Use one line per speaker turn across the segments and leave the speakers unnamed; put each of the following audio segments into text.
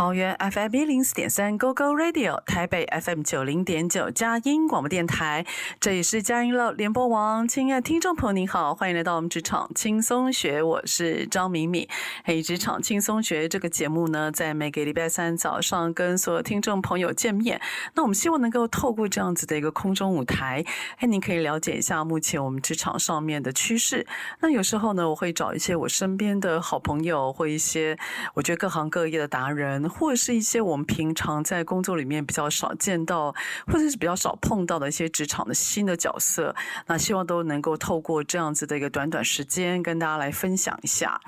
桃园 FM 一零四点三 Go Go Radio，台北 FM 九零点九佳音广播电台，这里是佳音乐联播网。亲爱的听众朋友，您好，欢迎来到我们职场轻松学，我是张敏敏。嘿，职场轻松学这个节目呢，在每个礼拜三早上跟所有听众朋友见面。那我们希望能够透过这样子的一个空中舞台，哎，您可以了解一下目前我们职场上面的趋势。那有时候呢，我会找一些我身边的好朋友，或一些我觉得各行各业的达人。或者是一些我们平常在工作里面比较少见到，或者是比较少碰到的一些职场的新的角色，那希望都能够透过这样子的一个短短时间跟大家来分享一下。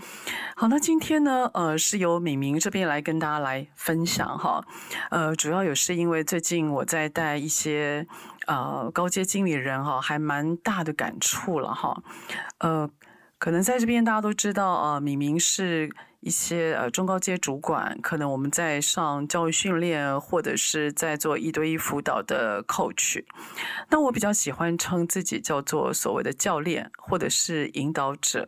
好，那今天呢，呃，是由敏敏这边来跟大家来分享哈，呃，主要也是因为最近我在带一些呃高阶经理人哈，还蛮大的感触了哈，呃，可能在这边大家都知道啊，呃，敏敏是。一些呃中高阶主管，可能我们在上教育训练，或者是在做一对一辅导的 coach。那我比较喜欢称自己叫做所谓的教练，或者是引导者，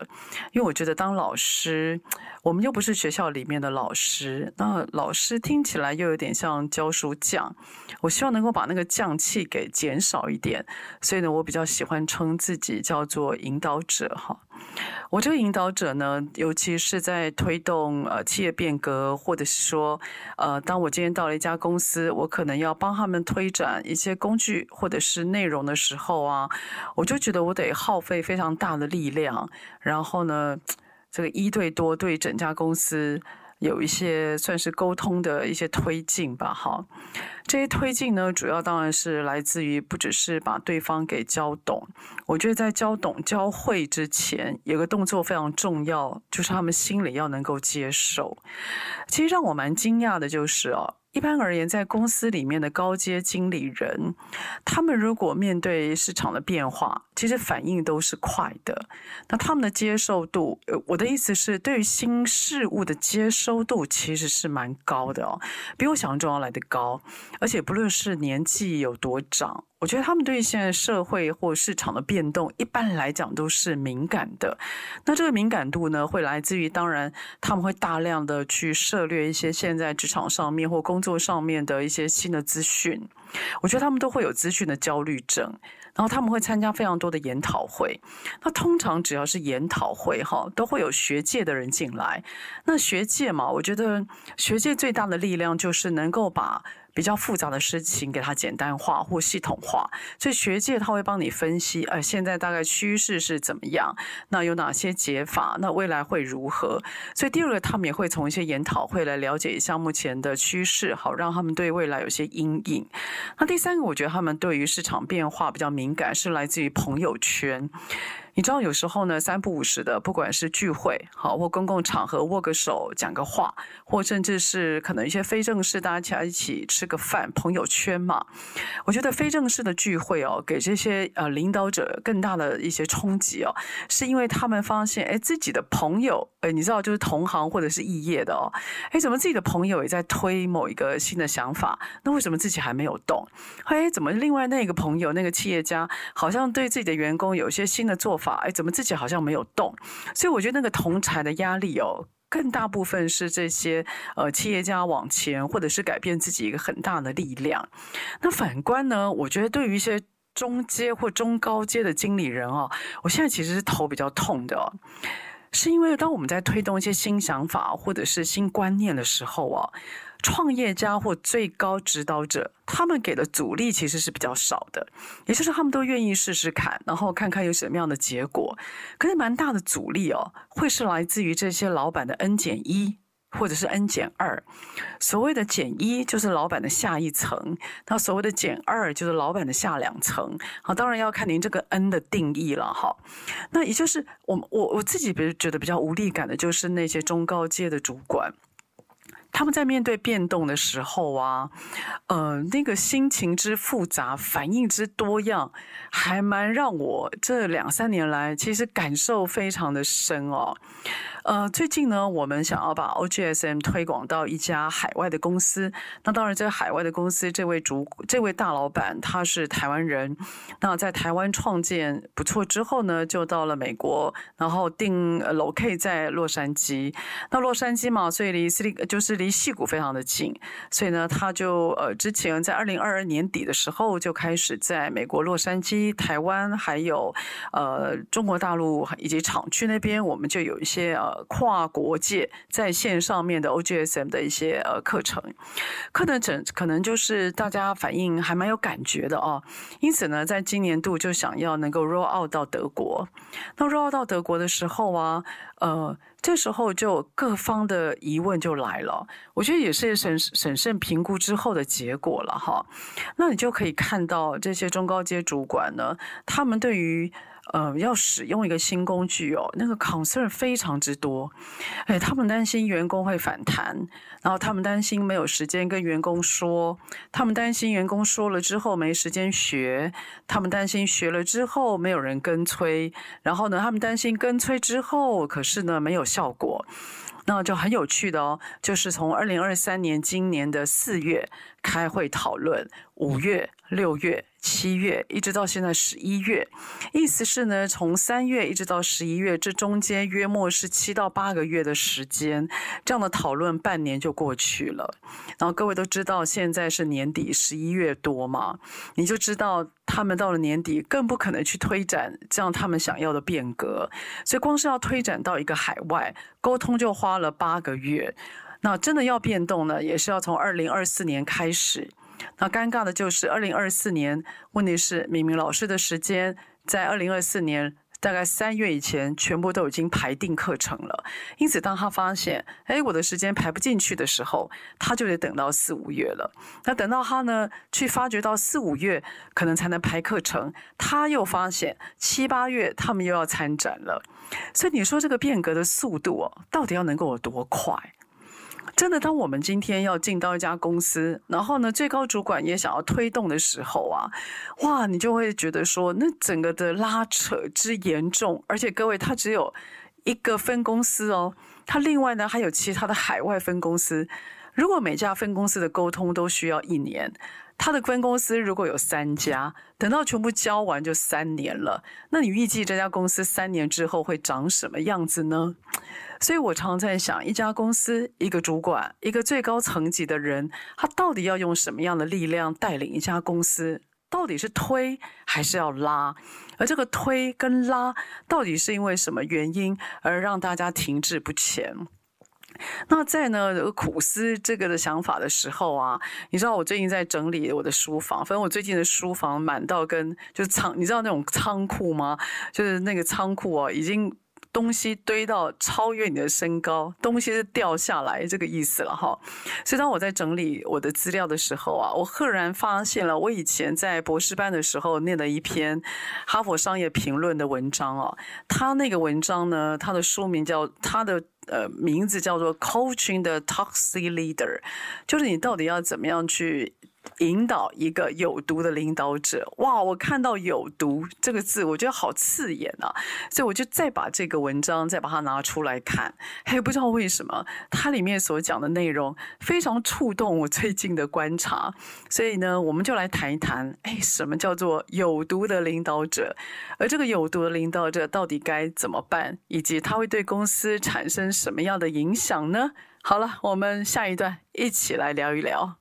因为我觉得当老师，我们又不是学校里面的老师，那老师听起来又有点像教书匠。我希望能够把那个匠气给减少一点，所以呢，我比较喜欢称自己叫做引导者哈。我这个引导者呢，尤其是在推动呃企业变革，或者是说呃，当我今天到了一家公司，我可能要帮他们推展一些工具或者是内容的时候啊，我就觉得我得耗费非常大的力量，然后呢，这个一对多对整家公司。有一些算是沟通的一些推进吧，哈，这些推进呢，主要当然是来自于不只是把对方给教懂，我觉得在教懂教会之前，有个动作非常重要，就是他们心里要能够接受。其实让我蛮惊讶的就是哦。一般而言，在公司里面的高阶经理人，他们如果面对市场的变化，其实反应都是快的。那他们的接受度，呃我的意思是，对于新事物的接收度其实是蛮高的哦，比我想象中要来得高。而且不论是年纪有多长。我觉得他们对于现在社会或市场的变动，一般来讲都是敏感的。那这个敏感度呢，会来自于当然他们会大量的去涉猎一些现在职场上面或工做上面的一些新的资讯。我觉得他们都会有资讯的焦虑症，然后他们会参加非常多的研讨会。那通常只要是研讨会哈，都会有学界的人进来。那学界嘛，我觉得学界最大的力量就是能够把。比较复杂的事情给它简单化或系统化，所以学界他会帮你分析，呃，现在大概趋势是怎么样？那有哪些解法？那未来会如何？所以第二个，他们也会从一些研讨会来了解一下目前的趋势，好让他们对未来有些阴影。那第三个，我觉得他们对于市场变化比较敏感，是来自于朋友圈。你知道有时候呢，三不五时的，不管是聚会好，或公共场合握个手讲个话，或甚至是可能一些非正式，大家一起吃个饭，朋友圈嘛。我觉得非正式的聚会哦，给这些呃领导者更大的一些冲击哦，是因为他们发现，哎，自己的朋友，哎，你知道就是同行或者是异业的哦，哎，怎么自己的朋友也在推某一个新的想法，那为什么自己还没有动？哎，怎么另外那个朋友那个企业家好像对自己的员工有一些新的做法，法哎，怎么自己好像没有动？所以我觉得那个同侪的压力哦，更大部分是这些呃企业家往前或者是改变自己一个很大的力量。那反观呢，我觉得对于一些中阶或中高阶的经理人哦，我现在其实是头比较痛的哦。是因为当我们在推动一些新想法或者是新观念的时候啊，创业家或最高指导者，他们给的阻力其实是比较少的，也就是他们都愿意试试看，然后看看有什么样的结果。可是蛮大的阻力哦，会是来自于这些老板的 N 减一。或者是 N 减二，所谓的减一就是老板的下一层，那所谓的减二就是老板的下两层。好，当然要看您这个 N 的定义了哈。那也就是我我我自己比觉得比较无力感的，就是那些中高阶的主管。他们在面对变动的时候啊，呃，那个心情之复杂，反应之多样，还蛮让我这两三年来其实感受非常的深哦。呃，最近呢，我们想要把 OGSM 推广到一家海外的公司。那当然，这个海外的公司，这位主这位大老板他是台湾人。那在台湾创建不错之后呢，就到了美国，然后定 locate 在洛杉矶。那洛杉矶嘛，所以离斯里就是离离戏谷非常的近。所以呢，他就呃之前在二零二二年底的时候就开始在美国洛杉矶、台湾还有呃中国大陆以及厂区那边，我们就有一些呃。跨国界在线上面的 OGSM 的一些呃课程，课程整可能就是大家反应还蛮有感觉的哦，因此呢，在今年度就想要能够 roll out 到德国。那 roll out 到德国的时候啊，呃，这时候就各方的疑问就来了，我觉得也是审审慎评估之后的结果了哈。那你就可以看到这些中高阶主管呢，他们对于呃，要使用一个新工具哦，那个 concern 非常之多，哎，他们担心员工会反弹，然后他们担心没有时间跟员工说，他们担心员工说了之后没时间学，他们担心学了之后没有人跟催，然后呢，他们担心跟催之后，可是呢没有效果。那就很有趣的哦，就是从二零二三年今年的四月开会讨论，五月、六月。七月一直到现在十一月，意思是呢，从三月一直到十一月，这中间约莫是七到八个月的时间，这样的讨论半年就过去了。然后各位都知道，现在是年底十一月多嘛，你就知道他们到了年底更不可能去推展这样他们想要的变革，所以光是要推展到一个海外沟通就花了八个月。那真的要变动呢，也是要从二零二四年开始。那尴尬的就是，二零二四年，问题是明明老师的时间在二零二四年大概三月以前，全部都已经排定课程了。因此，当他发现，哎，我的时间排不进去的时候，他就得等到四五月了。那等到他呢，去发觉到四五月可能才能排课程，他又发现七八月他们又要参展了。所以你说这个变革的速度哦，到底要能够有多快？真的，当我们今天要进到一家公司，然后呢，最高主管也想要推动的时候啊，哇，你就会觉得说，那整个的拉扯之严重，而且各位，他只有一个分公司哦，他另外呢还有其他的海外分公司，如果每家分公司的沟通都需要一年。他的分公司如果有三家，等到全部交完就三年了。那你预计这家公司三年之后会长什么样子呢？所以我常在想，一家公司一个主管，一个最高层级的人，他到底要用什么样的力量带领一家公司？到底是推还是要拉？而这个推跟拉，到底是因为什么原因而让大家停滞不前？那在呢苦思这个的想法的时候啊，你知道我最近在整理我的书房，反正我最近的书房满到跟就是仓，你知道那种仓库吗？就是那个仓库啊，已经。东西堆到超越你的身高，东西是掉下来这个意思了哈。所以当我在整理我的资料的时候啊，我赫然发现了我以前在博士班的时候念的一篇《哈佛商业评论》的文章哦。他那个文章呢，他的书名叫他的呃名字叫做《Coaching the Toxic Leader》，就是你到底要怎么样去引导一个有毒的领导者，哇！我看到“有毒”这个字，我觉得好刺眼啊，所以我就再把这个文章再把它拿出来看，嘿不知道为什么它里面所讲的内容非常触动我最近的观察，所以呢，我们就来谈一谈，哎，什么叫做有毒的领导者？而这个有毒的领导者到底该怎么办，以及他会对公司产生什么样的影响呢？好了，我们下一段一起来聊一聊。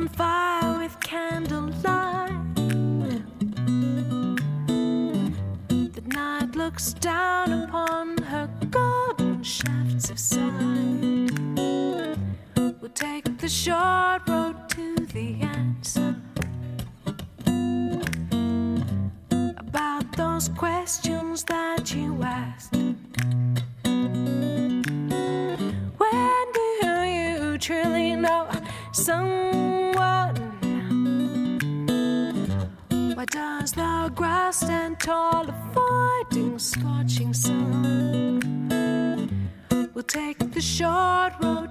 bonfire with candlelight. The night looks down. take the short road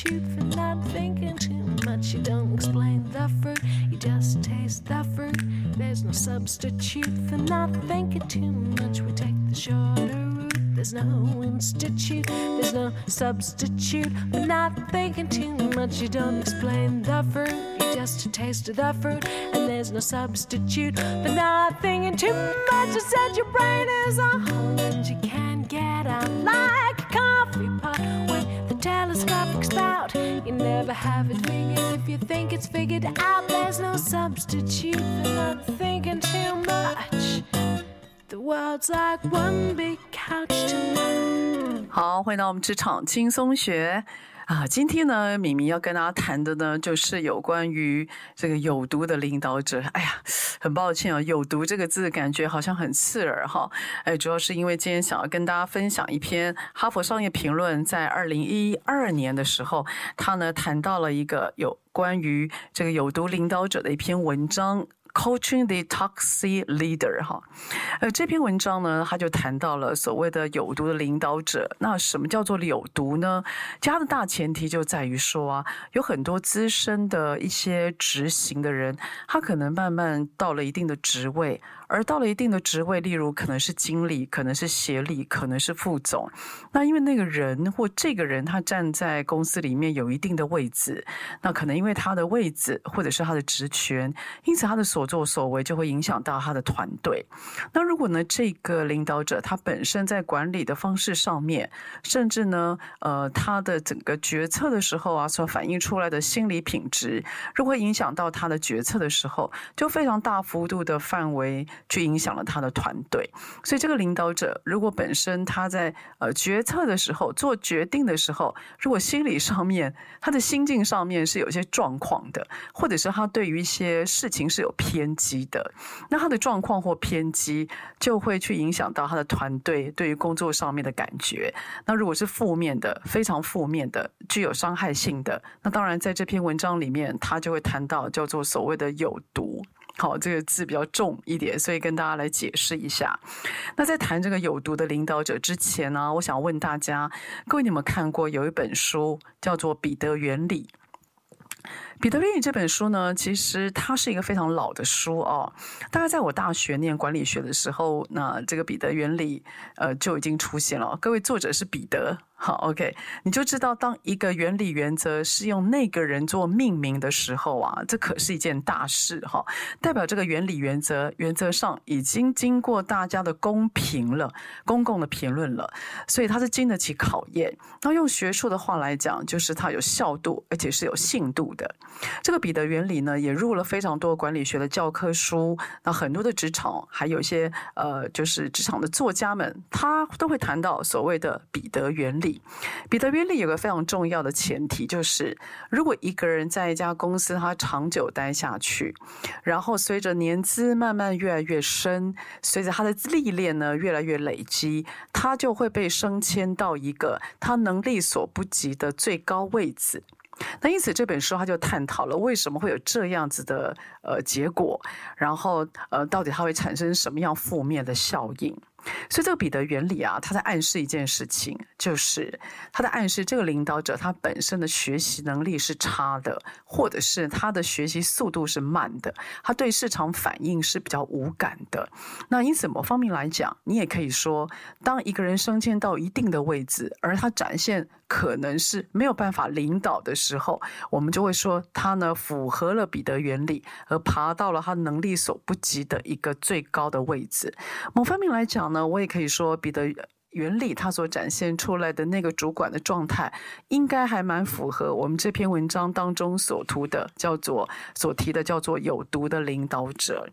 cheap for not thinking too much. You don't explain the fruit, you just taste the fruit. There's no substitute for not thinking too much. We take the shorter route. There's no institute, there's no substitute for not thinking too much. You don't explain the fruit, you just taste the fruit. And there's no substitute for not thinking too much. You said your brain is a hole and you can't get out like. You never have it figured if you think it's figured out. There's no substitute for not thinking too much. The world's like one big couch tonight.
好，欢迎到我们职场轻松学 啊！今天呢，敏敏要跟大家谈的呢，就是有关于这个有毒的领导者。哎呀，很抱歉啊，有毒这个字感觉好像很刺耳哈。哎，主要是因为今天想要跟大家分享一篇《哈佛商业评论》在二零一二年的时候，他呢谈到了一个有关于这个有毒领导者的一篇文章。Coaching the Toxic Leader，哈，呃，这篇文章呢，他就谈到了所谓的有毒的领导者。那什么叫做有毒呢？它的大前提就在于说啊，有很多资深的一些执行的人，他可能慢慢到了一定的职位。而到了一定的职位，例如可能是经理，可能是协理，可能是副总。那因为那个人或这个人他站在公司里面有一定的位置，那可能因为他的位置或者是他的职权，因此他的所作所为就会影响到他的团队。那如果呢，这个领导者他本身在管理的方式上面，甚至呢，呃，他的整个决策的时候啊，所反映出来的心理品质，如果会影响到他的决策的时候，就非常大幅度的范围去影响了他的团队。所以这个领导者如果本身他在呃决策的时候做决定的时候，如果心理上面他的心境上面是有些状况的，或者是他对于一些事情是有偏偏激的，那他的状况或偏激就会去影响到他的团队对于工作上面的感觉。那如果是负面的，非常负面的，具有伤害性的，那当然在这篇文章里面，他就会谈到叫做所谓的有毒。好，这个字比较重一点，所以跟大家来解释一下。那在谈这个有毒的领导者之前呢，我想问大家，各位你们看过有一本书叫做《彼得原理》？彼得原理这本书呢，其实它是一个非常老的书哦。大概在我大学念管理学的时候，那这个彼得原理呃就已经出现了。各位作者是彼得。好，OK，你就知道，当一个原理原则是用那个人做命名的时候啊，这可是一件大事哈。代表这个原理原则原则上已经经过大家的公评了，公共的评论了，所以它是经得起考验。那用学术的话来讲，就是它有效度，而且是有信度的。这个彼得原理呢，也入了非常多管理学的教科书。那很多的职场，还有一些呃，就是职场的作家们，他都会谈到所谓的彼得原理。彼得原理有个非常重要的前提，就是如果一个人在一家公司他长久待下去，然后随着年资慢慢越来越深，随着他的历练呢越来越累积，他就会被升迁到一个他能力所不及的最高位置。那因此这本书他就探讨了为什么会有这样子的呃结果，然后呃到底它会产生什么样负面的效应。所以这个彼得原理啊，他在暗示一件事情，就是他在暗示这个领导者他本身的学习能力是差的，或者是他的学习速度是慢的，他对市场反应是比较无感的。那因此某方面来讲，你也可以说，当一个人升迁到一定的位置，而他展现可能是没有办法领导的时候，我们就会说他呢符合了彼得原理，而爬到了他能力所不及的一个最高的位置。某方面来讲。那我也可以说，彼得原理他所展现出来的那个主管的状态，应该还蛮符合我们这篇文章当中所图的，叫做所提的叫做有毒的领导者。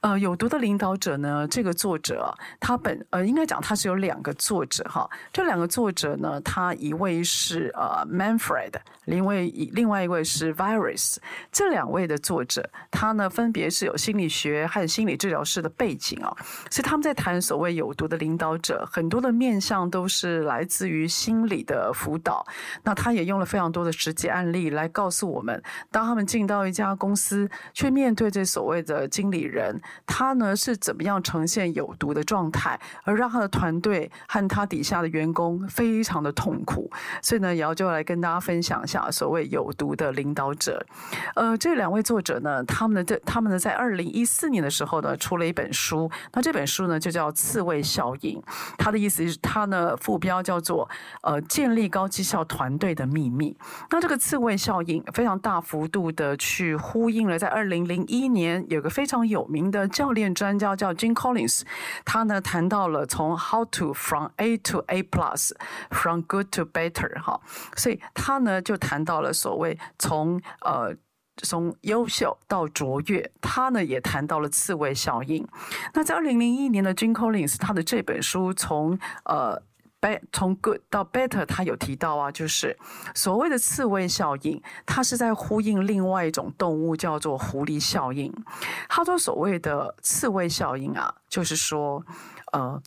呃，有毒的领导者呢，这个作者他本呃应该讲他是有两个作者哈，这两个作者呢，他一位是呃 Manfred。另外一另外一位是 Virus，这两位的作者，他呢分别是有心理学和心理治疗师的背景啊，所以他们在谈所谓有毒的领导者，很多的面向都是来自于心理的辅导。那他也用了非常多的实际案例来告诉我们，当他们进到一家公司，去面对这所谓的经理人，他呢是怎么样呈现有毒的状态，而让他的团队和他底下的员工非常的痛苦。所以呢，瑶就来跟大家分享一下。所谓有毒的领导者，呃，这两位作者呢，他们的他们呢，在二零一四年的时候呢，出了一本书。那这本书呢，就叫《刺猬效应》。他的意思它，呢副标叫做“呃，建立高绩效团队的秘密”。那这个刺猬效应非常大幅度的去呼应了，在二零零一年有个非常有名的教练专家叫 Jim Collins，他呢谈到了从 How to from A to A plus，from good to better 哈，所以他呢就。谈到了所谓从呃从优秀到卓越，他呢也谈到了刺猬效应。那在二零零一年的 Jim Collins 他的这本书从呃，be 从 good 到 better，他有提到啊，就是所谓的刺猬效应，它是在呼应另外一种动物叫做狐狸效应。他说所谓的刺猬效应啊，就是说呃。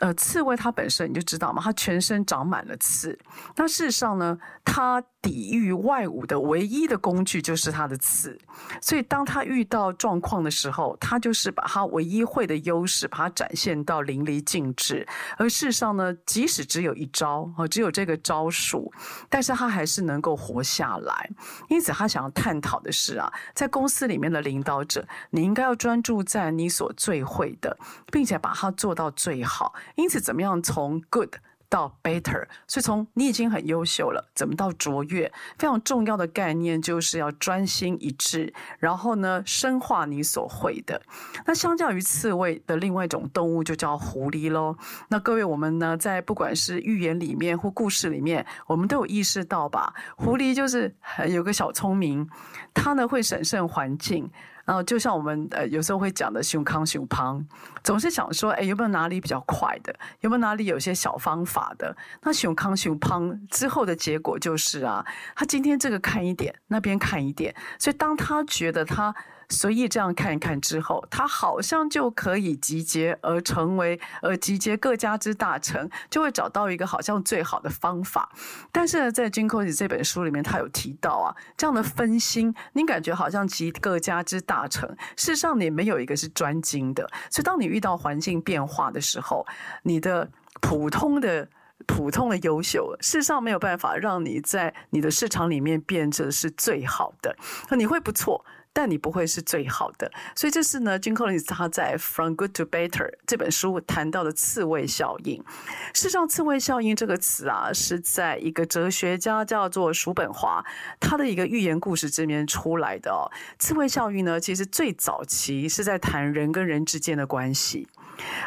呃，刺猬它本身你就知道嘛，它全身长满了刺。那事实上呢，它抵御外物的唯一的工具就是它的刺。所以当它遇到状况的时候，它就是把它唯一会的优势，把它展现到淋漓尽致。而事实上呢，即使只有一招，哦，只有这个招数，但是它还是能够活下来。因此，他想要探讨的是啊，在公司里面的领导者，你应该要专注在你所最会的，并且把它做到最好。因此，怎么样从 good 到 better，所以从你已经很优秀了，怎么到卓越？非常重要的概念就是要专心一致，然后呢，深化你所会的。那相较于刺猬的另外一种动物，就叫狐狸喽。那各位，我们呢，在不管是寓言里面或故事里面，我们都有意识到吧？狐狸就是有个小聪明，它呢会审慎环境。然后就像我们呃有时候会讲的“胸康熊胖”，总是想说，哎，有没有哪里比较快的？有没有哪里有些小方法的？那“胸康熊胖”之后的结果就是啊，他今天这个看一点，那边看一点，所以当他觉得他。随意这样看一看之后，他好像就可以集结而成为，呃，集结各家之大成，就会找到一个好像最好的方法。但是呢，在 Jim Collins 这本书里面，他有提到啊，这样的分心，你感觉好像集各家之大成，事实上你没有一个是专精的。所以，当你遇到环境变化的时候，你的普通的、普通的优秀，事实上没有办法让你在你的市场里面变成是最好的。你会不错。但你不会是最好的，所以这是呢金克林他在《From Good to Better》这本书谈到的刺猬效应。事实上，刺猬效应这个词啊，是在一个哲学家叫做叔本华他的一个寓言故事这边出来的哦。刺猬效应呢，其实最早期是在谈人跟人之间的关系。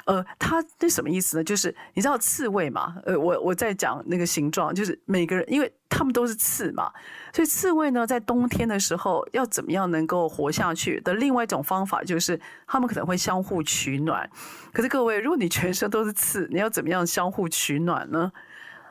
呃，它那什么意思呢？就是你知道刺猬嘛？呃，我我在讲那个形状，就是每个人，因为他们都是刺嘛，所以刺猬呢，在冬天的时候要怎么样能够活下去的另外一种方法，就是他们可能会相互取暖。可是各位，如果你全身都是刺，你要怎么样相互取暖呢？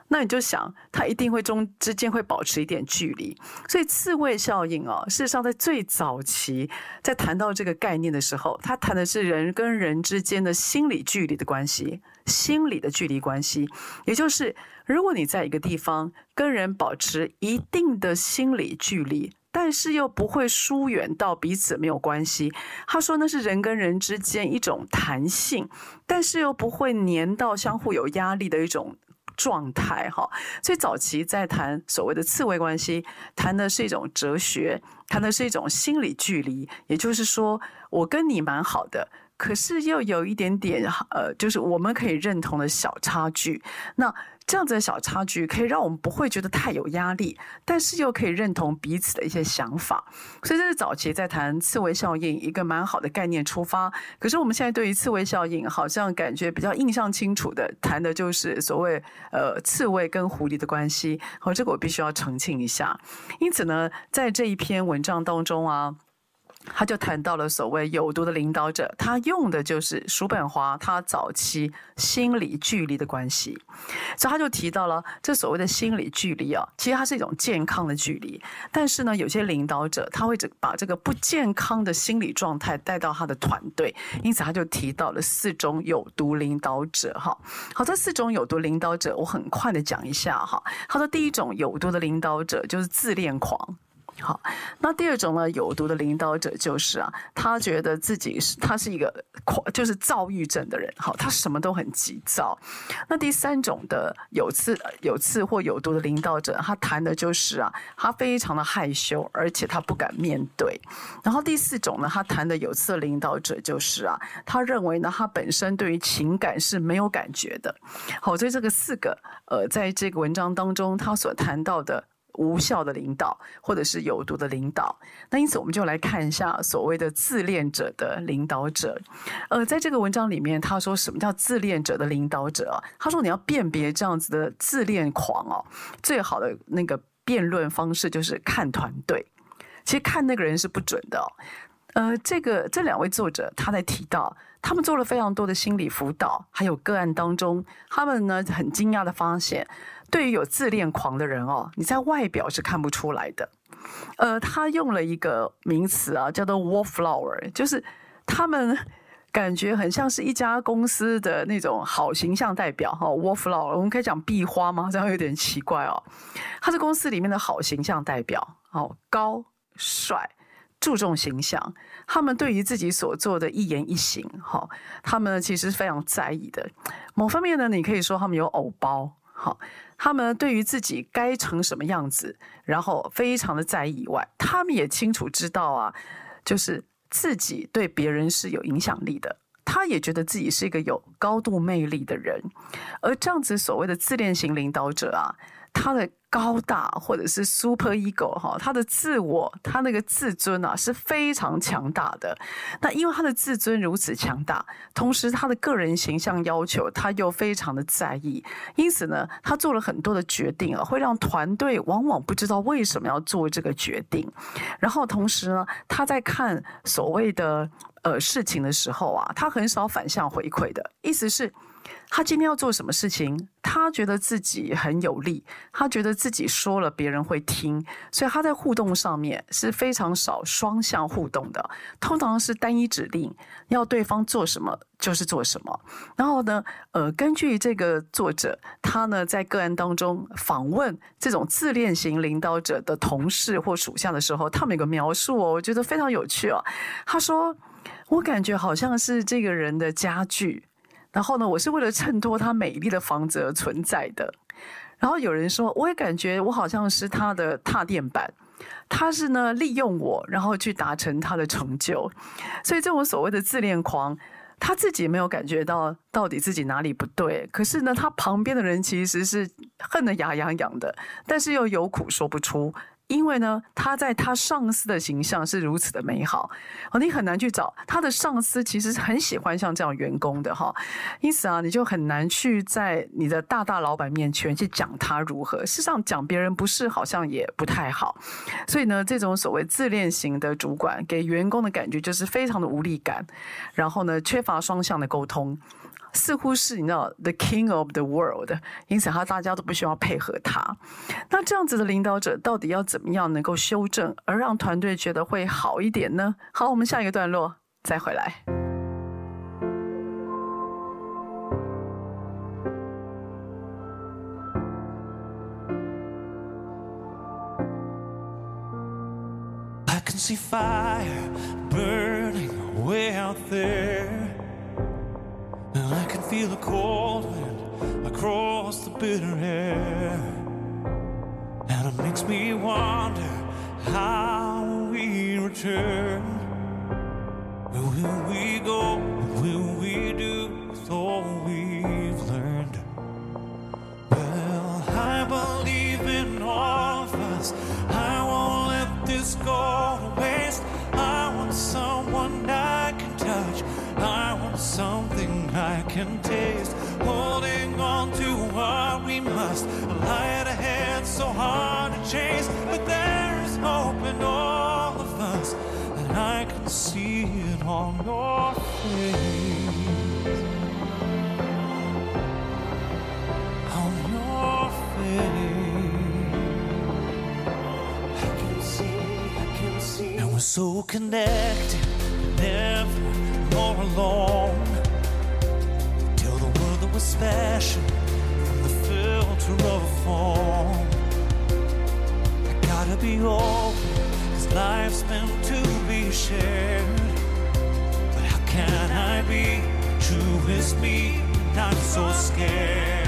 那你就想，它一定会中之间会保持一点距离，所以刺猬效应哦，事实上在最早期在谈到这个概念的时候，它谈的是人跟人之间的心理距离的关系，心理的距离关系，也就是如果你在一个地方跟人保持一定的心理距离，但是又不会疏远到彼此没有关系，他说那是人跟人之间一种弹性，但是又不会黏到相互有压力的一种。状态哈，所以早期在谈所谓的刺猬关系，谈的是一种哲学，谈的是一种心理距离，也就是说，我跟你蛮好的。可是又有一点点，呃，就是我们可以认同的小差距。那这样子的小差距可以让我们不会觉得太有压力，但是又可以认同彼此的一些想法。所以这是早期在谈刺猬效应一个蛮好的概念出发。可是我们现在对于刺猬效应，好像感觉比较印象清楚的谈的就是所谓呃刺猬跟狐狸的关系。好，这个我必须要澄清一下。因此呢，在这一篇文章当中啊。他就谈到了所谓有毒的领导者，他用的就是叔本华他早期心理距离的关系，所以他就提到了这所谓的心理距离啊，其实它是一种健康的距离，但是呢，有些领导者他会把这个不健康的心理状态带到他的团队，因此他就提到了四种有毒领导者哈。好，这四种有毒领导者，我很快的讲一下哈。他说第一种有毒的领导者就是自恋狂。好，那第二种呢，有毒的领导者就是啊，他觉得自己是他是一个狂，就是躁郁症的人。好，他什么都很急躁。那第三种的有刺有刺或有毒的领导者，他谈的就是啊，他非常的害羞，而且他不敢面对。然后第四种呢，他谈的有刺的领导者就是啊，他认为呢，他本身对于情感是没有感觉的。好，所以这个四个呃，在这个文章当中，他所谈到的。无效的领导，或者是有毒的领导。那因此，我们就来看一下所谓的自恋者的领导者。呃，在这个文章里面，他说什么叫自恋者的领导者？他说你要辨别这样子的自恋狂哦，最好的那个辩论方式就是看团队。其实看那个人是不准的。呃，这个这两位作者他在提到，他们做了非常多的心理辅导，还有个案当中，他们呢很惊讶的发现。对于有自恋狂的人哦，你在外表是看不出来的。呃，他用了一个名词啊，叫做 “wallflower”，就是他们感觉很像是一家公司的那种好形象代表哈。wallflower，我们可以讲壁花吗？这样有点奇怪哦。他是公司里面的好形象代表，哦，高帅，注重形象。他们对于自己所做的一言一行，哈，他们其实非常在意的。某方面呢，你可以说他们有偶包，好。他们对于自己该成什么样子，然后非常的在意以外，他们也清楚知道啊，就是自己对别人是有影响力的，他也觉得自己是一个有高度魅力的人，而这样子所谓的自恋型领导者啊，他的高大或者是 super ego 哈，他的自我，他那个自尊啊是非常强大的。那因为他的自尊如此强大，同时他的个人形象要求他又非常的在意，因此呢，他做了很多的决定啊，会让团队往往不知道为什么要做这个决定。然后同时呢，他在看所谓的呃事情的时候啊，他很少反向回馈的，意思是。他今天要做什么事情？他觉得自己很有力，他觉得自己说了别人会听，所以他在互动上面是非常少双向互动的，通常是单一指令，要对方做什么就是做什么。然后呢，呃，根据这个作者，他呢在个案当中访问这种自恋型领导者的同事或属下的时候，他们有个描述哦，我觉得非常有趣哦。他说：“我感觉好像是这个人的家具。”然后呢，我是为了衬托他美丽的房子而存在的。然后有人说，我也感觉我好像是他的踏垫板，他是呢利用我，然后去达成他的成就。所以这种所谓的自恋狂，他自己没有感觉到到底自己哪里不对，可是呢，他旁边的人其实是恨得牙痒痒的，但是又有苦说不出。因为呢，他在他上司的形象是如此的美好，哦，你很难去找他的上司，其实很喜欢像这样员工的哈，因此啊，你就很难去在你的大大老板面前去讲他如何。事实上，讲别人不是好像也不太好，所以呢，这种所谓自恋型的主管给员工的感觉就是非常的无力感，然后呢，缺乏双向的沟通。似乎是你知道 the king of the world，因此他大家都不需要配合他。那这样子的领导者到底要怎么样能够修正，而让团队觉得会好一点呢？好，我们下一个段落再回来。
I can see fire burning way out there. I can feel the cold wind across the bitter air. And it makes me wonder how we return. Where will we go? What will we do with all we've learned? Well, I believe I can taste. Holding on to what we must. A light ahead, so hard to chase. But there is hope in all of us. And I can see it on your face. On your face. I can see, I can see. And we're so connected, never more alone. Special from the filter of a phone. I gotta be open, cause life's meant to be shared. But how can I be true as me, not so scared?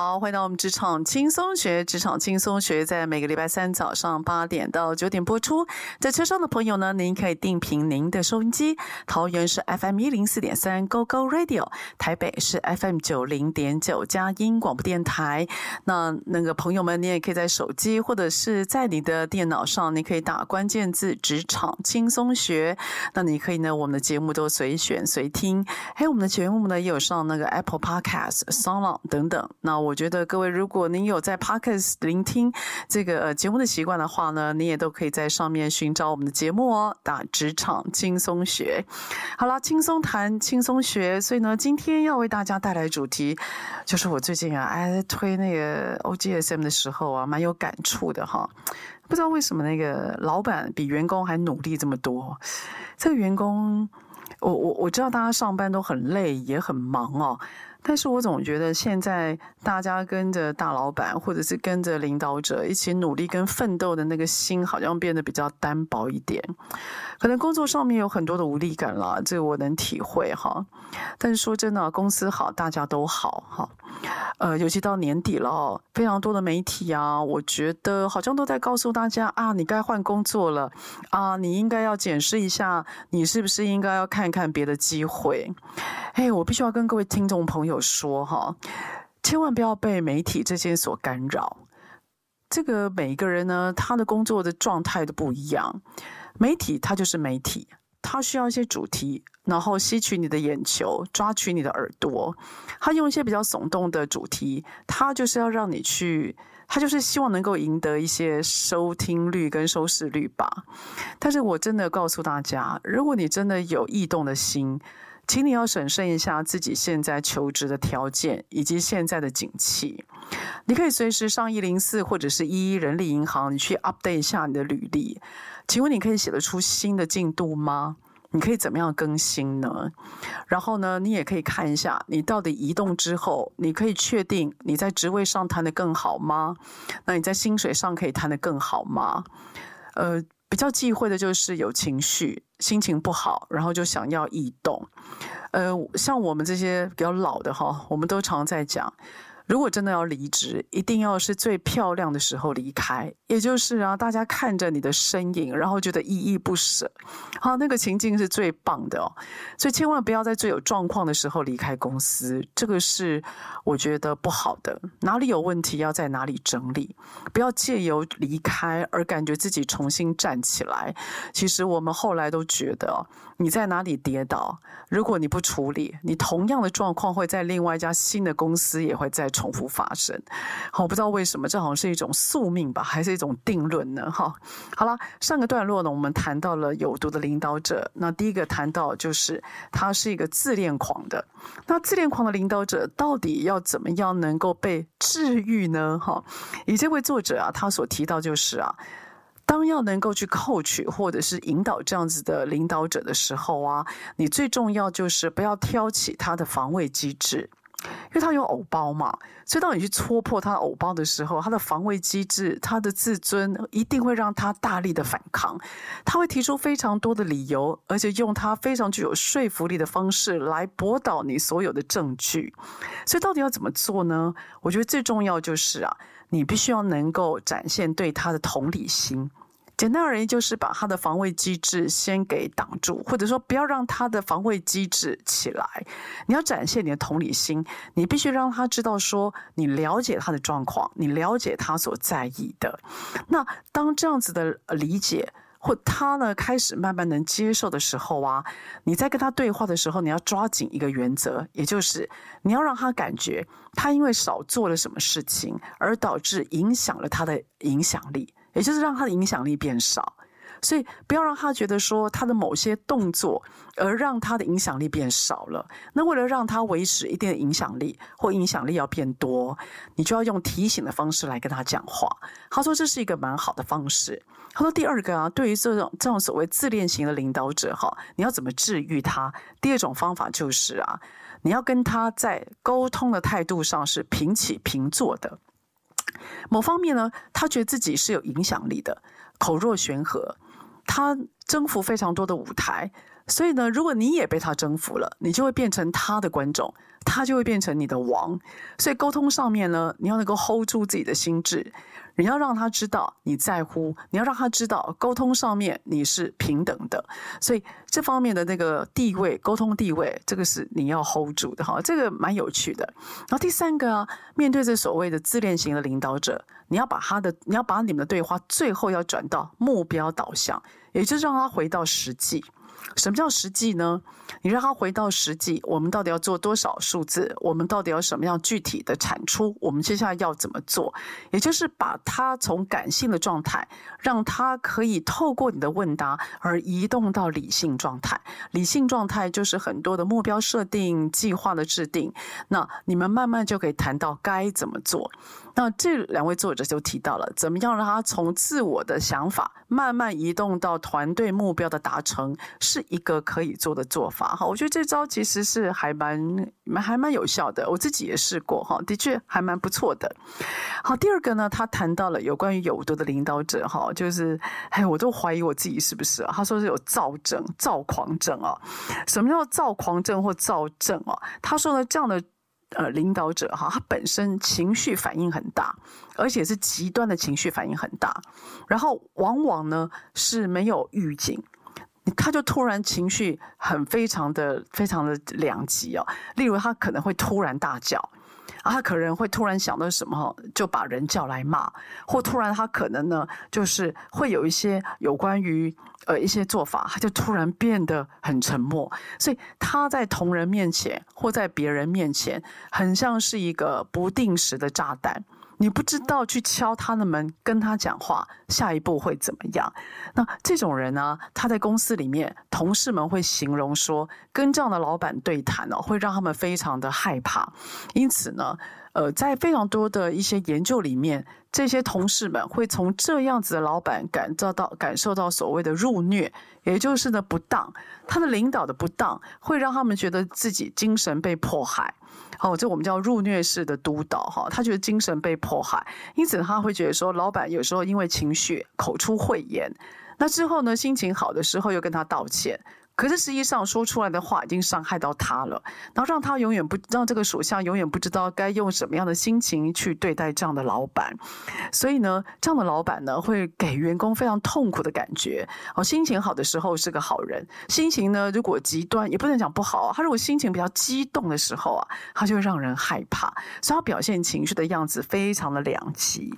好，欢迎到我们职场轻松学，职场轻松学在每个礼拜三早上八点到九点播出。在车上的朋友呢，您可以定频您的收音机，桃园是 FM 一零四点三 Go Go Radio，台北是 FM 九零点九佳音广播电台。那那个朋友们，你也可以在手机或者是在你的电脑上，你可以打关键字“职场轻松学”。那你可以呢，我们的节目都随选随听，还有我们的节目呢，也有上那个 Apple Podcast、SoundOn 等等。那我我觉得各位，如果您有在 Podcast 聆听这个呃节目的习惯的话呢，你也都可以在上面寻找我们的节目哦，打职场轻松学。好了，轻松谈，轻松学。所以呢，今天要为大家带来主题，就是我最近啊，哎推那个 OGSM 的时候啊，蛮有感触的哈。不知道为什么那个老板比员工还努力这么多。这个员工，我我我知道大家上班都很累，也很忙哦。但是我总觉得现在大家跟着大老板，或者是跟着领导者一起努力跟奋斗的那个心，好像变得比较单薄一点。可能工作上面有很多的无力感啦，这个我能体会哈。但是说真的，公司好，大家都好哈。呃，尤其到年底了，非常多的媒体啊，我觉得好像都在告诉大家啊，你该换工作了啊，你应该要检视一下，你是不是应该要看看别的机会。哎，我必须要跟各位听众朋友有说哈，千万不要被媒体这些所干扰。这个每一个人呢，他的工作的状态都不一样。媒体它就是媒体，它需要一些主题，然后吸取你的眼球，抓取你的耳朵。他用一些比较耸动的主题，他就是要让你去，他就是希望能够赢得一些收听率跟收视率吧。但是我真的告诉大家，如果你真的有异动的心，请你要审慎一下自己现在求职的条件以及现在的景气。你可以随时上一零四或者是一一人力银行，你去 update 一下你的履历。请问你可以写得出新的进度吗？你可以怎么样更新呢？然后呢，你也可以看一下，你到底移动之后，你可以确定你在职位上谈得更好吗？那你在薪水上可以谈得更好吗？呃，比较忌讳的就是有情绪，心情不好，然后就想要异动。呃，像我们这些比较老的哈，我们都常在讲。如果真的要离职，一定要是最漂亮的时候离开，也就是啊，大家看着你的身影，然后觉得依依不舍，好，那个情境是最棒的哦。所以千万不要在最有状况的时候离开公司，这个是我觉得不好的。哪里有问题，要在哪里整理，不要借由离开而感觉自己重新站起来。其实我们后来都觉得，你在哪里跌倒，如果你不处理，你同样的状况会在另外一家新的公司也会再重复发生，好，不知道为什么，这好像是一种宿命吧，还是一种定论呢？哈，好了，上个段落呢，我们谈到了有毒的领导者。那第一个谈到就是他是一个自恋狂的。那自恋狂的领导者到底要怎么样能够被治愈呢？哈，以这位作者啊，他所提到就是啊，当要能够去扣取或者是引导这样子的领导者的时候啊，你最重要就是不要挑起他的防卫机制。因为他有偶包嘛，所以当你去戳破他的偶包的时候，他的防卫机制、他的自尊一定会让他大力的反抗。他会提出非常多的理由，而且用他非常具有说服力的方式来驳倒你所有的证据。所以到底要怎么做呢？我觉得最重要就是啊，你必须要能够展现对他的同理心。简单而言，就是把他的防卫机制先给挡住，或者说不要让他的防卫机制起来。你要展现你的同理心，你必须让他知道说你了解他的状况，你了解他所在意的。那当这样子的理解或他呢开始慢慢能接受的时候啊，你在跟他对话的时候，你要抓紧一个原则，也就是你要让他感觉他因为少做了什么事情而导致影响了他的影响力。也就是让他的影响力变少，所以不要让他觉得说他的某些动作而让他的影响力变少了。那为了让他维持一定的影响力或影响力要变多，你就要用提醒的方式来跟他讲话。他说这是一个蛮好的方式。他说第二个啊，对于这种这种所谓自恋型的领导者哈，你要怎么治愈他？第二种方法就是啊，你要跟他在沟通的态度上是平起平坐的。某方面呢，他觉得自己是有影响力的，口若悬河，他征服非常多的舞台，所以呢，如果你也被他征服了，你就会变成他的观众，他就会变成你的王。所以沟通上面呢，你要能够 hold 住自己的心智。你要让他知道你在乎，你要让他知道沟通上面你是平等的，所以这方面的那个地位，沟通地位，这个是你要 hold 住的哈，这个蛮有趣的。然后第三个啊，面对这所谓的自恋型的领导者，你要把他的，你要把你们的对话最后要转到目标导向，也就是让他回到实际。什么叫实际呢？你让他回到实际，我们到底要做多少数字？我们到底要什么样具体的产出？我们接下来要怎么做？也就是把他从感性的状态，让他可以透过你的问答而移动到理性状态。理性状态就是很多的目标设定、计划的制定。那你们慢慢就可以谈到该怎么做。那这两位作者就提到了，怎么样让他从自我的想法慢慢移动到团队目标的达成，是一个可以做的做法。哈，我觉得这招其实是还蛮还蛮有效的，我自己也试过哈，的确还蛮不错的。好，第二个呢，他谈到了有关于有毒的领导者哈，就是哎，我都怀疑我自己是不是啊？他说是有躁症、躁狂症啊。什么叫躁狂症或躁症啊？他说呢，这样的。呃，领导者哈，他本身情绪反应很大，而且是极端的情绪反应很大，然后往往呢是没有预警，他就突然情绪很非常的非常的两极哦。例如他可能会突然大叫，啊，他可能会突然想到什么，就把人叫来骂，或突然他可能呢就是会有一些有关于。呃，一些做法，他就突然变得很沉默，所以他在同人面前或在别人面前，很像是一个不定时的炸弹。你不知道去敲他的门，跟他讲话，下一步会怎么样？那这种人呢，他在公司里面，同事们会形容说，跟这样的老板对谈哦，会让他们非常的害怕。因此呢，呃，在非常多的一些研究里面。这些同事们会从这样子的老板感受到感受到所谓的入虐，也就是呢不当，他的领导的不当会让他们觉得自己精神被迫害。好，这我们叫入虐式的督导哈，他觉得精神被迫害，因此他会觉得说，老板有时候因为情绪口出秽言，那之后呢，心情好的时候又跟他道歉。可是实际上说出来的话已经伤害到他了，然后让他永远不让这个属下永远不知道该用什么样的心情去对待这样的老板，所以呢，这样的老板呢会给员工非常痛苦的感觉。哦，心情好的时候是个好人，心情呢如果极端也不能讲不好啊，他如果心情比较激动的时候啊，他就会让人害怕，所以他表现情绪的样子非常的两极。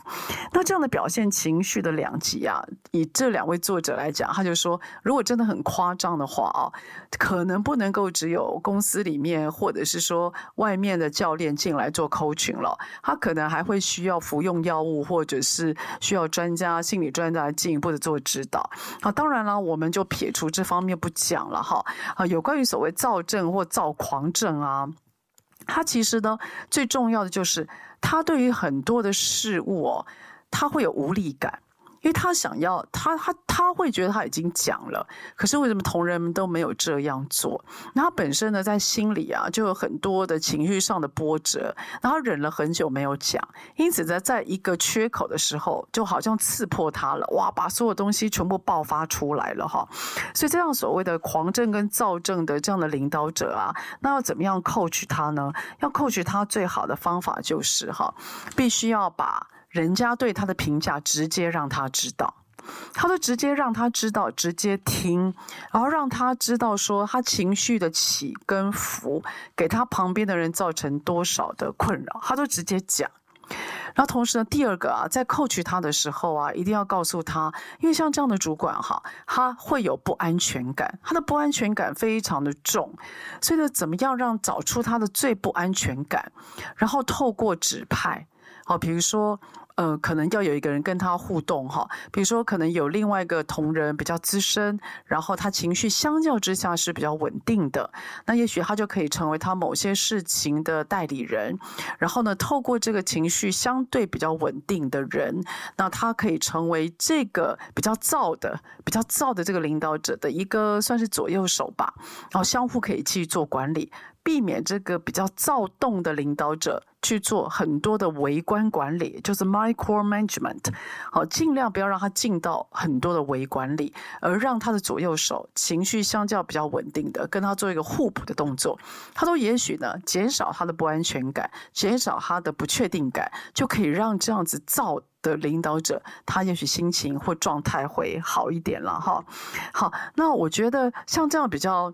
那这样的表现情绪的两极啊，以这两位作者来讲，他就说，如果真的很夸张的话。啊，可能不能够只有公司里面，或者是说外面的教练进来做 coaching 了，他可能还会需要服用药物，或者是需要专家、心理专家进一步的做指导。啊，当然了，我们就撇除这方面不讲了哈。啊，有关于所谓躁症或躁狂症啊，他其实呢，最重要的就是他对于很多的事物哦，他会有无力感。因为他想要，他他他会觉得他已经讲了，可是为什么同仁们都没有这样做？那他本身呢，在心里啊，就有很多的情绪上的波折，然后忍了很久没有讲，因此在在一个缺口的时候，就好像刺破他了，哇，把所有东西全部爆发出来了哈。所以这样所谓的狂症跟躁症的这样的领导者啊，那要怎么样扣取他呢？要扣取他最好的方法就是哈，必须要把。人家对他的评价，直接让他知道，他都直接让他知道，直接听，然后让他知道说他情绪的起跟伏，给他旁边的人造成多少的困扰，他都直接讲。然后同时呢，第二个啊，在扣取他的时候啊，一定要告诉他，因为像这样的主管哈，他会有不安全感，他的不安全感非常的重，所以呢，怎么样让找出他的最不安全感，然后透过指派。好，比如说，呃，可能要有一个人跟他互动哈。比如说，可能有另外一个同仁比较资深，然后他情绪相较之下是比较稳定的，那也许他就可以成为他某些事情的代理人。然后呢，透过这个情绪相对比较稳定的人，那他可以成为这个比较躁的、比较躁的这个领导者的一个算是左右手吧。然后相互可以去做管理。避免这个比较躁动的领导者去做很多的微观管理，就是 micro management，好，尽量不要让他进到很多的微管理，而让他的左右手情绪相较比较稳定的，跟他做一个互补的动作，他都也许呢减少他的不安全感，减少他的不确定感，就可以让这样子躁的领导者，他也许心情或状态会好一点了哈。好，那我觉得像这样比较。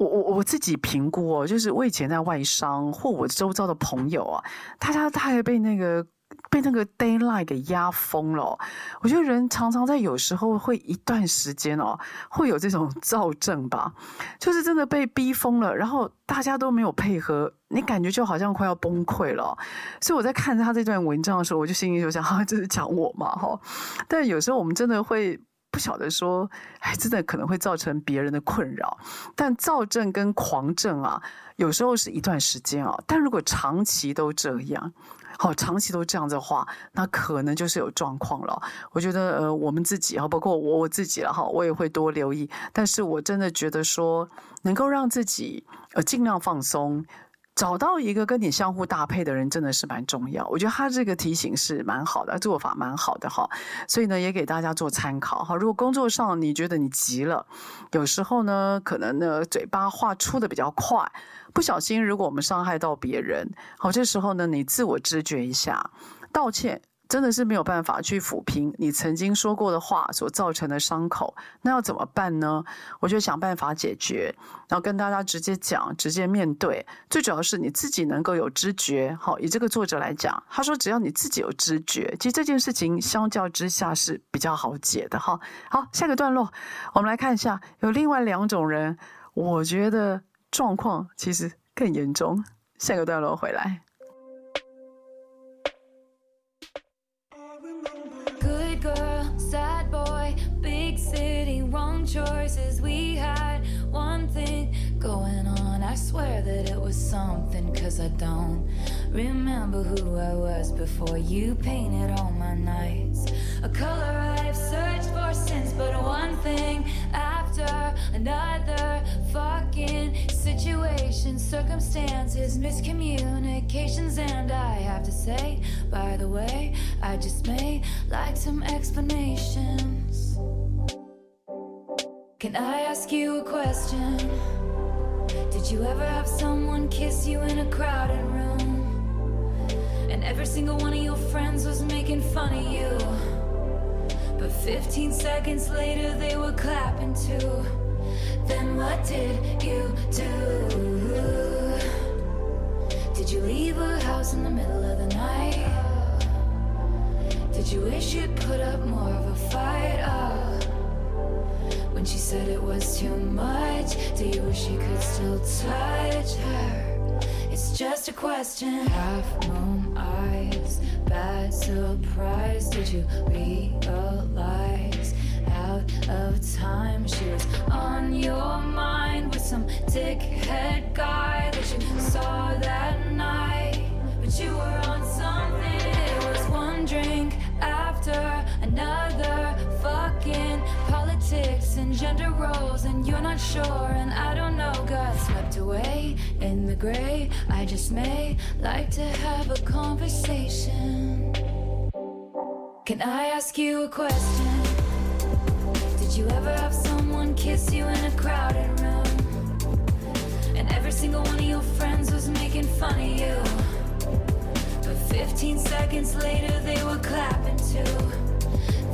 我我我自己评估哦，就是我以前在外商或我周遭的朋友啊，大家大概被那个被那个 daylight 给压疯了。我觉得人常常在有时候会一段时间哦，会有这种躁症吧，就是真的被逼疯了，然后大家都没有配合，你感觉就好像快要崩溃了。所以我在看他这段文章的时候，我就心里就想，哈，这是讲我嘛，哈。但有时候我们真的会。不晓得说，哎，真的可能会造成别人的困扰。但躁症跟狂症啊，有时候是一段时间啊。但如果长期都这样，好，长期都这样的话，那可能就是有状况了。我觉得，呃，我们自己啊，包括我我自己了哈，我也会多留意。但是我真的觉得说，能够让自己呃尽量放松。找到一个跟你相互搭配的人真的是蛮重要，我觉得他这个提醒是蛮好的，做法蛮好的哈，所以呢也给大家做参考哈。如果工作上你觉得你急了，有时候呢可能呢嘴巴话出的比较快，不小心如果我们伤害到别人，好，这时候呢你自我知觉一下，道歉。真的是没有办法去抚平你曾经说过的话所造成的伤口，那要怎么办呢？我就想办法解决，然后跟大家直接讲，直接面对。最主要是你自己能够有知觉。好，以这个作者来讲，他说只要你自己有知觉，其实这件事情相较之下是比较好解的。哈，好，下个段落我们来看一下，有另外两种人，我觉得状况其实更严重。下个段落回来。
I swear that it was something, cause I don't remember who I was before you painted all my nights. A color I've searched for since, but one thing after another fucking situation, circumstances, miscommunications, and I have to say, by the way, I just may like some explanations. Can I ask you a question? Did you ever have someone kiss you in a crowded room? And every single one of your friends was making fun of you. But 15 seconds later, they were clapping too. Then what did you do? You could still touch her? It's just a question. Half moon eyes, bad surprise. Did you realize? Out of time, she was on your mind with some dickhead guy that you saw that night. But you were on something. It was one drink gender roles and you're not sure and I don't know. Got swept away in the gray. I just may like to have a conversation. Can I ask you a question? Did you ever have someone kiss you in a crowded room? And every single one of your friends was making fun of you. But 15 seconds later they were clapping too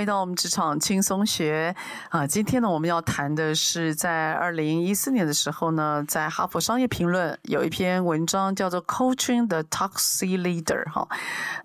回到我们职场轻松学啊，今天呢，我们要谈的是在二零一四年的时候呢，在哈佛商业评论有一篇文章叫做《Coaching the Toxic Leader》哈。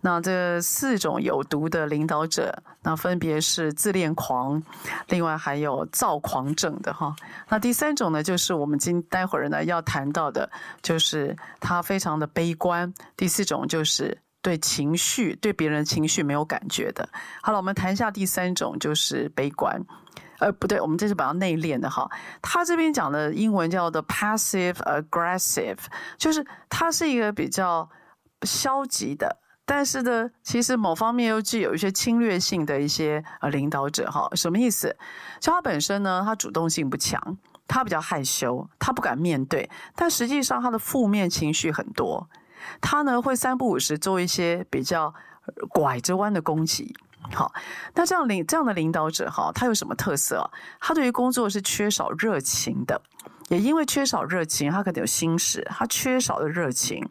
那这四种有毒的领导者，那分别是自恋狂，另外还有躁狂症的哈。那第三种呢，就是我们今待会儿呢要谈到的，就是他非常的悲观。第四种就是。对情绪，对别人的情绪没有感觉的。好了，我们谈一下第三种，就是悲观。呃，不对，我们这是比较内敛的哈。他这边讲的英文叫做 passive aggressive，就是他是一个比较消极的，但是呢，其实某方面又具有一些侵略性的一些呃领导者哈。什么意思？就他本身呢，他主动性不强，他比较害羞，他不敢面对，但实际上他的负面情绪很多。他呢会三不五时做一些比较拐着弯的攻击，好，那这样领这样的领导者哈，他有什么特色？他对于工作是缺少热情的，也因为缺少热情，他可能有心事，他缺少了热情，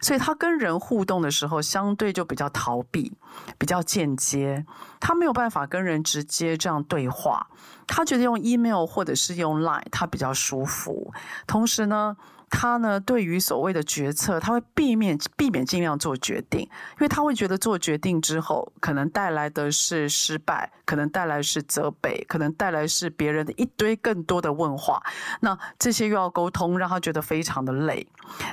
所以他跟人互动的时候相对就比较逃避，比较间接，他没有办法跟人直接这样对话，他觉得用 email 或者是用 line 他比较舒服，同时呢。他呢，对于所谓的决策，他会避免避免尽量做决定，因为他会觉得做决定之后，可能带来的是失败，可能带来是责备，可能带来是别人的一堆更多的问话。那这些又要沟通，让他觉得非常的累。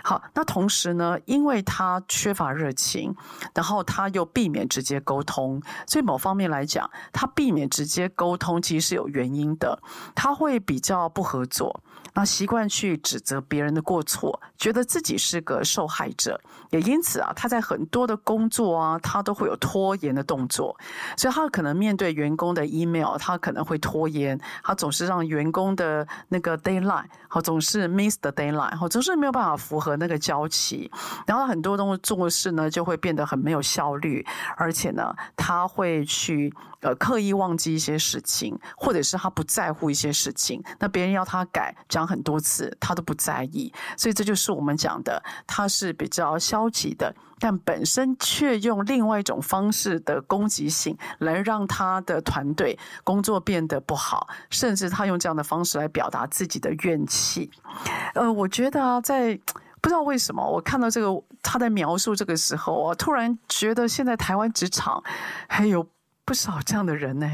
好，那同时呢，因为他缺乏热情，然后他又避免直接沟通，所以某方面来讲，他避免直接沟通其实是有原因的，他会比较不合作。那习惯去指责别人的过错，觉得自己是个受害者，也因此啊，他在很多的工作啊，他都会有拖延的动作，所以他可能面对员工的 email，他可能会拖延，他总是让员工的那个 deadline，好，总是 miss the deadline，好，总是没有办法符合那个交期，然后很多东西做事呢就会变得很没有效率，而且呢，他会去呃刻意忘记一些事情，或者是他不在乎一些事情，那别人要他改，讲。很多次他都不在意，所以这就是我们讲的，他是比较消极的，但本身却用另外一种方式的攻击性来让他的团队工作变得不好，甚至他用这样的方式来表达自己的怨气。呃，我觉得啊，在不知道为什么，我看到这个他在描述这个时候，我突然觉得现在台湾职场还有不少这样的人呢，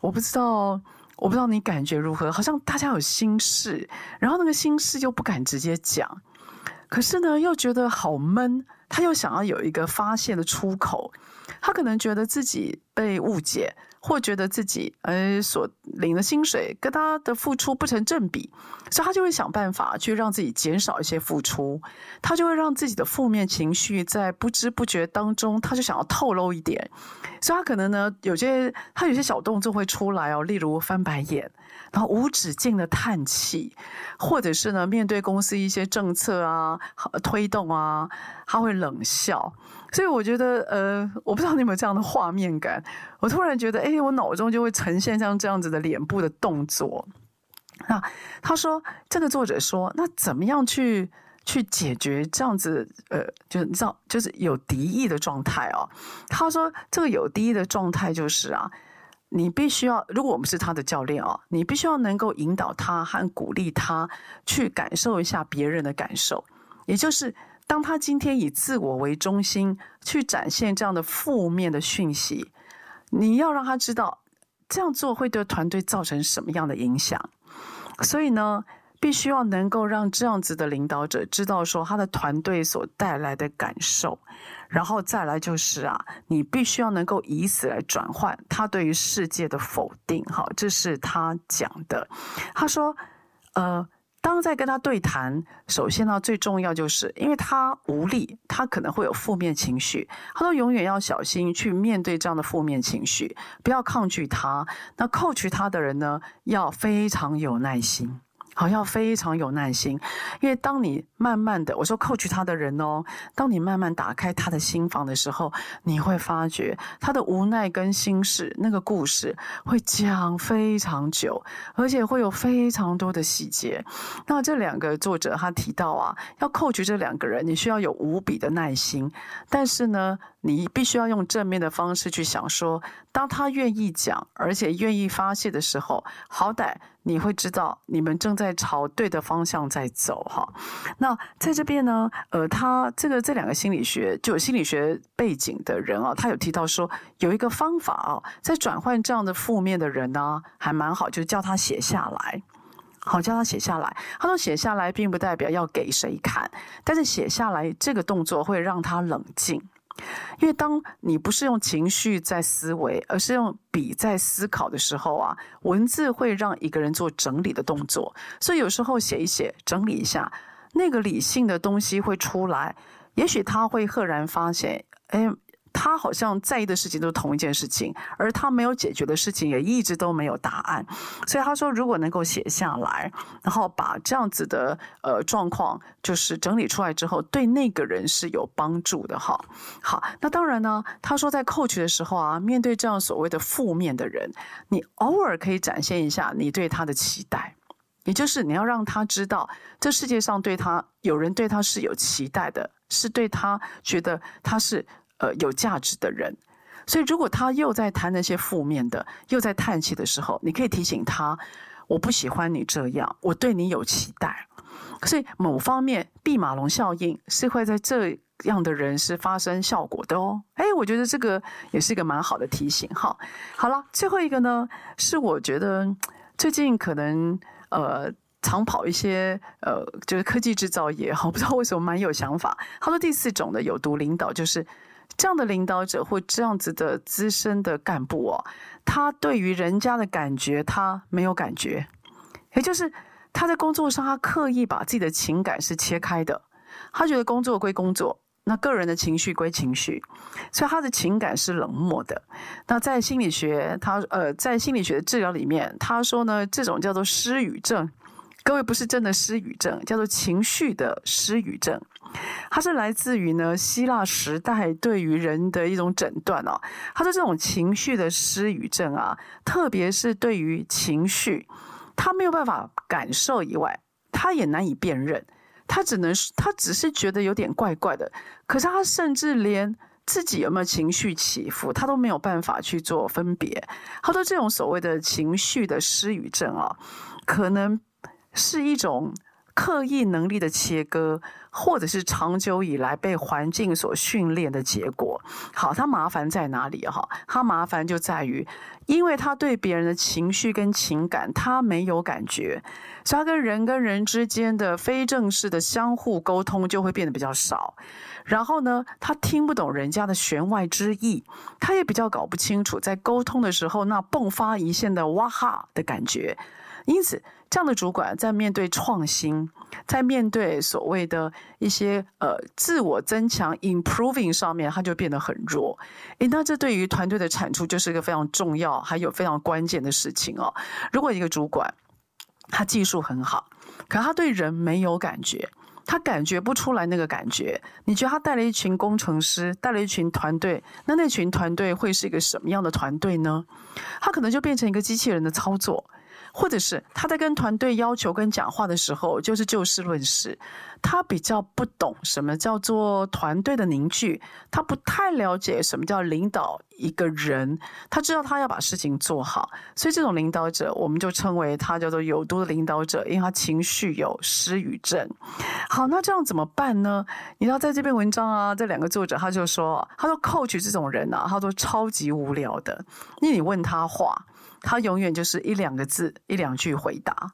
我不知道。我不知道你感觉如何，好像大家有心事，然后那个心事又不敢直接讲，可是呢又觉得好闷，他又想要有一个发泄的出口，他可能觉得自己被误解。或觉得自己呃所领的薪水跟他的付出不成正比，所以他就会想办法去让自己减少一些付出，他就会让自己的负面情绪在不知不觉当中，他就想要透露一点，所以他可能呢有些他有些小动作会出来哦，例如翻白眼，然后无止境的叹气，或者是呢面对公司一些政策啊推动啊，他会冷笑。所以我觉得，呃，我不知道你有没有这样的画面感。我突然觉得，哎，我脑中就会呈现像这样子的脸部的动作。那他说，这个作者说，那怎么样去去解决这样子，呃，就是你知道，就是有敌意的状态哦。他说，这个有敌意的状态就是啊，你必须要，如果我们是他的教练哦，你必须要能够引导他和鼓励他去感受一下别人的感受，也就是。当他今天以自我为中心去展现这样的负面的讯息，你要让他知道这样做会对团队造成什么样的影响。所以呢，必须要能够让这样子的领导者知道说他的团队所带来的感受，然后再来就是啊，你必须要能够以此来转换他对于世界的否定。哈，这是他讲的。他说，呃。当在跟他对谈，首先呢，最重要就是，因为他无力，他可能会有负面情绪，他都永远要小心去面对这样的负面情绪，不要抗拒他。那 coach 他的人呢，要非常有耐心。好，要非常有耐心，因为当你慢慢的，我说 coach 他的人哦，当你慢慢打开他的心房的时候，你会发觉他的无奈跟心事那个故事会讲非常久，而且会有非常多的细节。那这两个作者他提到啊，要 coach 这两个人，你需要有无比的耐心，但是呢，你必须要用正面的方式去想说，当他愿意讲，而且愿意发泄的时候，好歹你会知道你们正在朝对的方向在走哈。那在这边呢，呃，他这个这两个心理学就有心理学背景的人啊，他有提到说有一个方法啊，在转换这样的负面的人呢，还蛮好，就是叫他写下来。好，叫他写下来。他说写下来并不代表要给谁看，但是写下来这个动作会让他冷静。因为当你不是用情绪在思维，而是用笔在思考的时候啊，文字会让一个人做整理的动作。所以有时候写一写，整理一下，那个理性的东西会出来。也许他会赫然发现，哎。他好像在意的事情都是同一件事情，而他没有解决的事情也一直都没有答案。所以他说，如果能够写下来，然后把这样子的呃状况就是整理出来之后，对那个人是有帮助的哈。好，那当然呢，他说在 coach 的时候啊，面对这样所谓的负面的人，你偶尔可以展现一下你对他的期待，也就是你要让他知道，这世界上对他有人对他是有期待的，是对他觉得他是。呃，有价值的人，所以如果他又在谈那些负面的，又在叹气的时候，你可以提醒他：我不喜欢你这样，我对你有期待。所以某方面，毕马龙效应是会在这样的人是发生效果的哦。哎，我觉得这个也是一个蛮好的提醒。好，好了，最后一个呢，是我觉得最近可能呃常跑一些呃就是科技制造业，我不知道为什么蛮有想法。他说第四种的有毒领导就是。这样的领导者或这样子的资深的干部哦，他对于人家的感觉他没有感觉，也就是他在工作上他刻意把自己的情感是切开的，他觉得工作归工作，那个人的情绪归情绪，所以他的情感是冷漠的。那在心理学，他呃在心理学的治疗里面，他说呢，这种叫做失语症，各位不是真的失语症，叫做情绪的失语症。它是来自于呢希腊时代对于人的一种诊断哦。他说这种情绪的失语症啊，特别是对于情绪，他没有办法感受以外，他也难以辨认。他只能他只是觉得有点怪怪的。可是他甚至连自己有没有情绪起伏，他都没有办法去做分别。他说这种所谓的情绪的失语症啊，可能是一种刻意能力的切割。或者是长久以来被环境所训练的结果。好，他麻烦在哪里？哈，他麻烦就在于，因为他对别人的情绪跟情感他没有感觉，所以他跟人跟人之间的非正式的相互沟通就会变得比较少。然后呢，他听不懂人家的弦外之意，他也比较搞不清楚在沟通的时候那迸发一线的哇哈的感觉。因此，这样的主管在面对创新，在面对所谓的一些呃自我增强 （improving） 上面，他就变得很弱。诶，那这对于团队的产出就是一个非常重要，还有非常关键的事情哦。如果一个主管他技术很好，可他对人没有感觉，他感觉不出来那个感觉。你觉得他带了一群工程师，带了一群团队，那那群团队会是一个什么样的团队呢？他可能就变成一个机器人的操作。或者是他在跟团队要求跟讲话的时候，就是就事论事，他比较不懂什么叫做团队的凝聚，他不太了解什么叫领导一个人，他知道他要把事情做好，所以这种领导者，我们就称为他叫做有毒的领导者，因为他情绪有失语症。好，那这样怎么办呢？你知道在这篇文章啊，这两个作者他就说，他说 coach 这种人啊，他说超级无聊的，因为你问他话。他永远就是一两个字、一两句回答，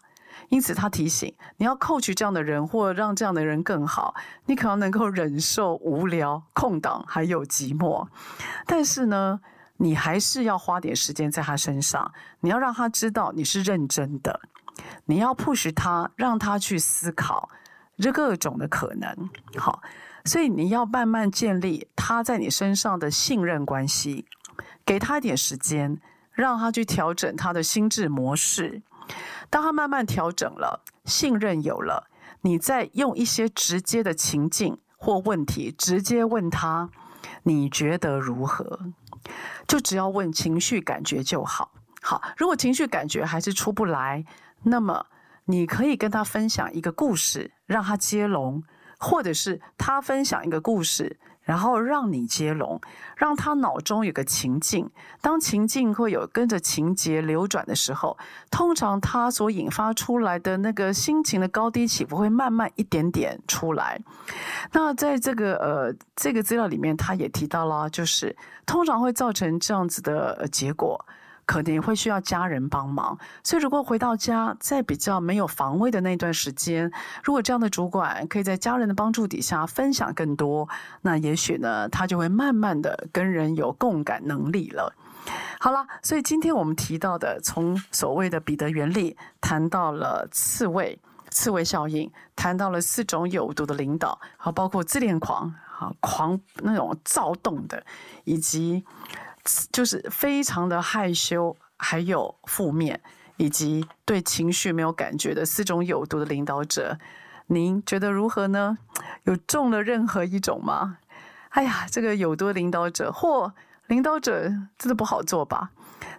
因此他提醒你要 coach 这样的人，或让这样的人更好，你可能能够忍受无聊、空档还有寂寞，但是呢，你还是要花点时间在他身上，你要让他知道你是认真的，你要 push 他，让他去思考这各种的可能。好，所以你要慢慢建立他在你身上的信任关系，给他一点时间。让他去调整他的心智模式。当他慢慢调整了，信任有了，你再用一些直接的情境或问题，直接问他，你觉得如何？就只要问情绪感觉就好。好，如果情绪感觉还是出不来，那么你可以跟他分享一个故事，让他接龙，或者是他分享一个故事。然后让你接龙，让他脑中有个情境。当情境会有跟着情节流转的时候，通常他所引发出来的那个心情的高低起伏会慢慢一点点出来。那在这个呃这个资料里面，他也提到了，就是通常会造成这样子的结果。可能会需要家人帮忙，所以如果回到家，在比较没有防卫的那段时间，如果这样的主管可以在家人的帮助底下分享更多，那也许呢，他就会慢慢的跟人有共感能力了。好了，所以今天我们提到的，从所谓的彼得原理，谈到了刺猬、刺猬效应，谈到了四种有毒的领导，好，包括自恋狂，好，狂那种躁动的，以及。就是非常的害羞，还有负面，以及对情绪没有感觉的四种有毒的领导者，您觉得如何呢？有中了任何一种吗？哎呀，这个有毒的领导者或领导者真的不好做吧？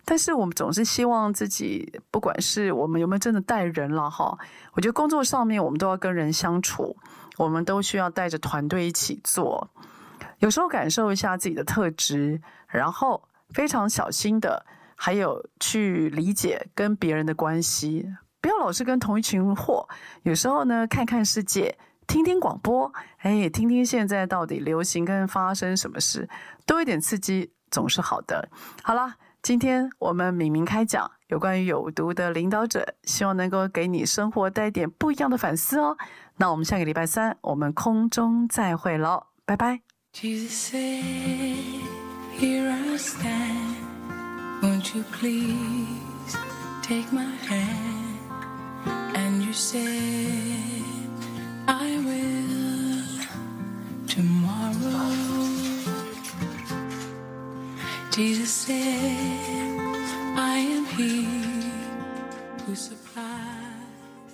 但是我们总是希望自己，不管是我们有没有真的带人了哈，我觉得工作上面我们都要跟人相处，我们都需要带着团队一起做。有时候感受一下自己的特质，然后非常小心的，还有去理解跟别人的关系，不要老是跟同一群货。有时候呢，看看世界，听听广播，哎，听听现在到底流行跟发生什么事，多一点刺激总是好的。好了，今天我们敏明开讲有关于有毒的领导者，希望能够给你生活带点不一样的反思哦。那我们下个礼拜三，我们空中再会喽，拜拜。
Jesus said, Here I stand. Won't you please take my hand? And you said, I will tomorrow. Jesus said, I am He who.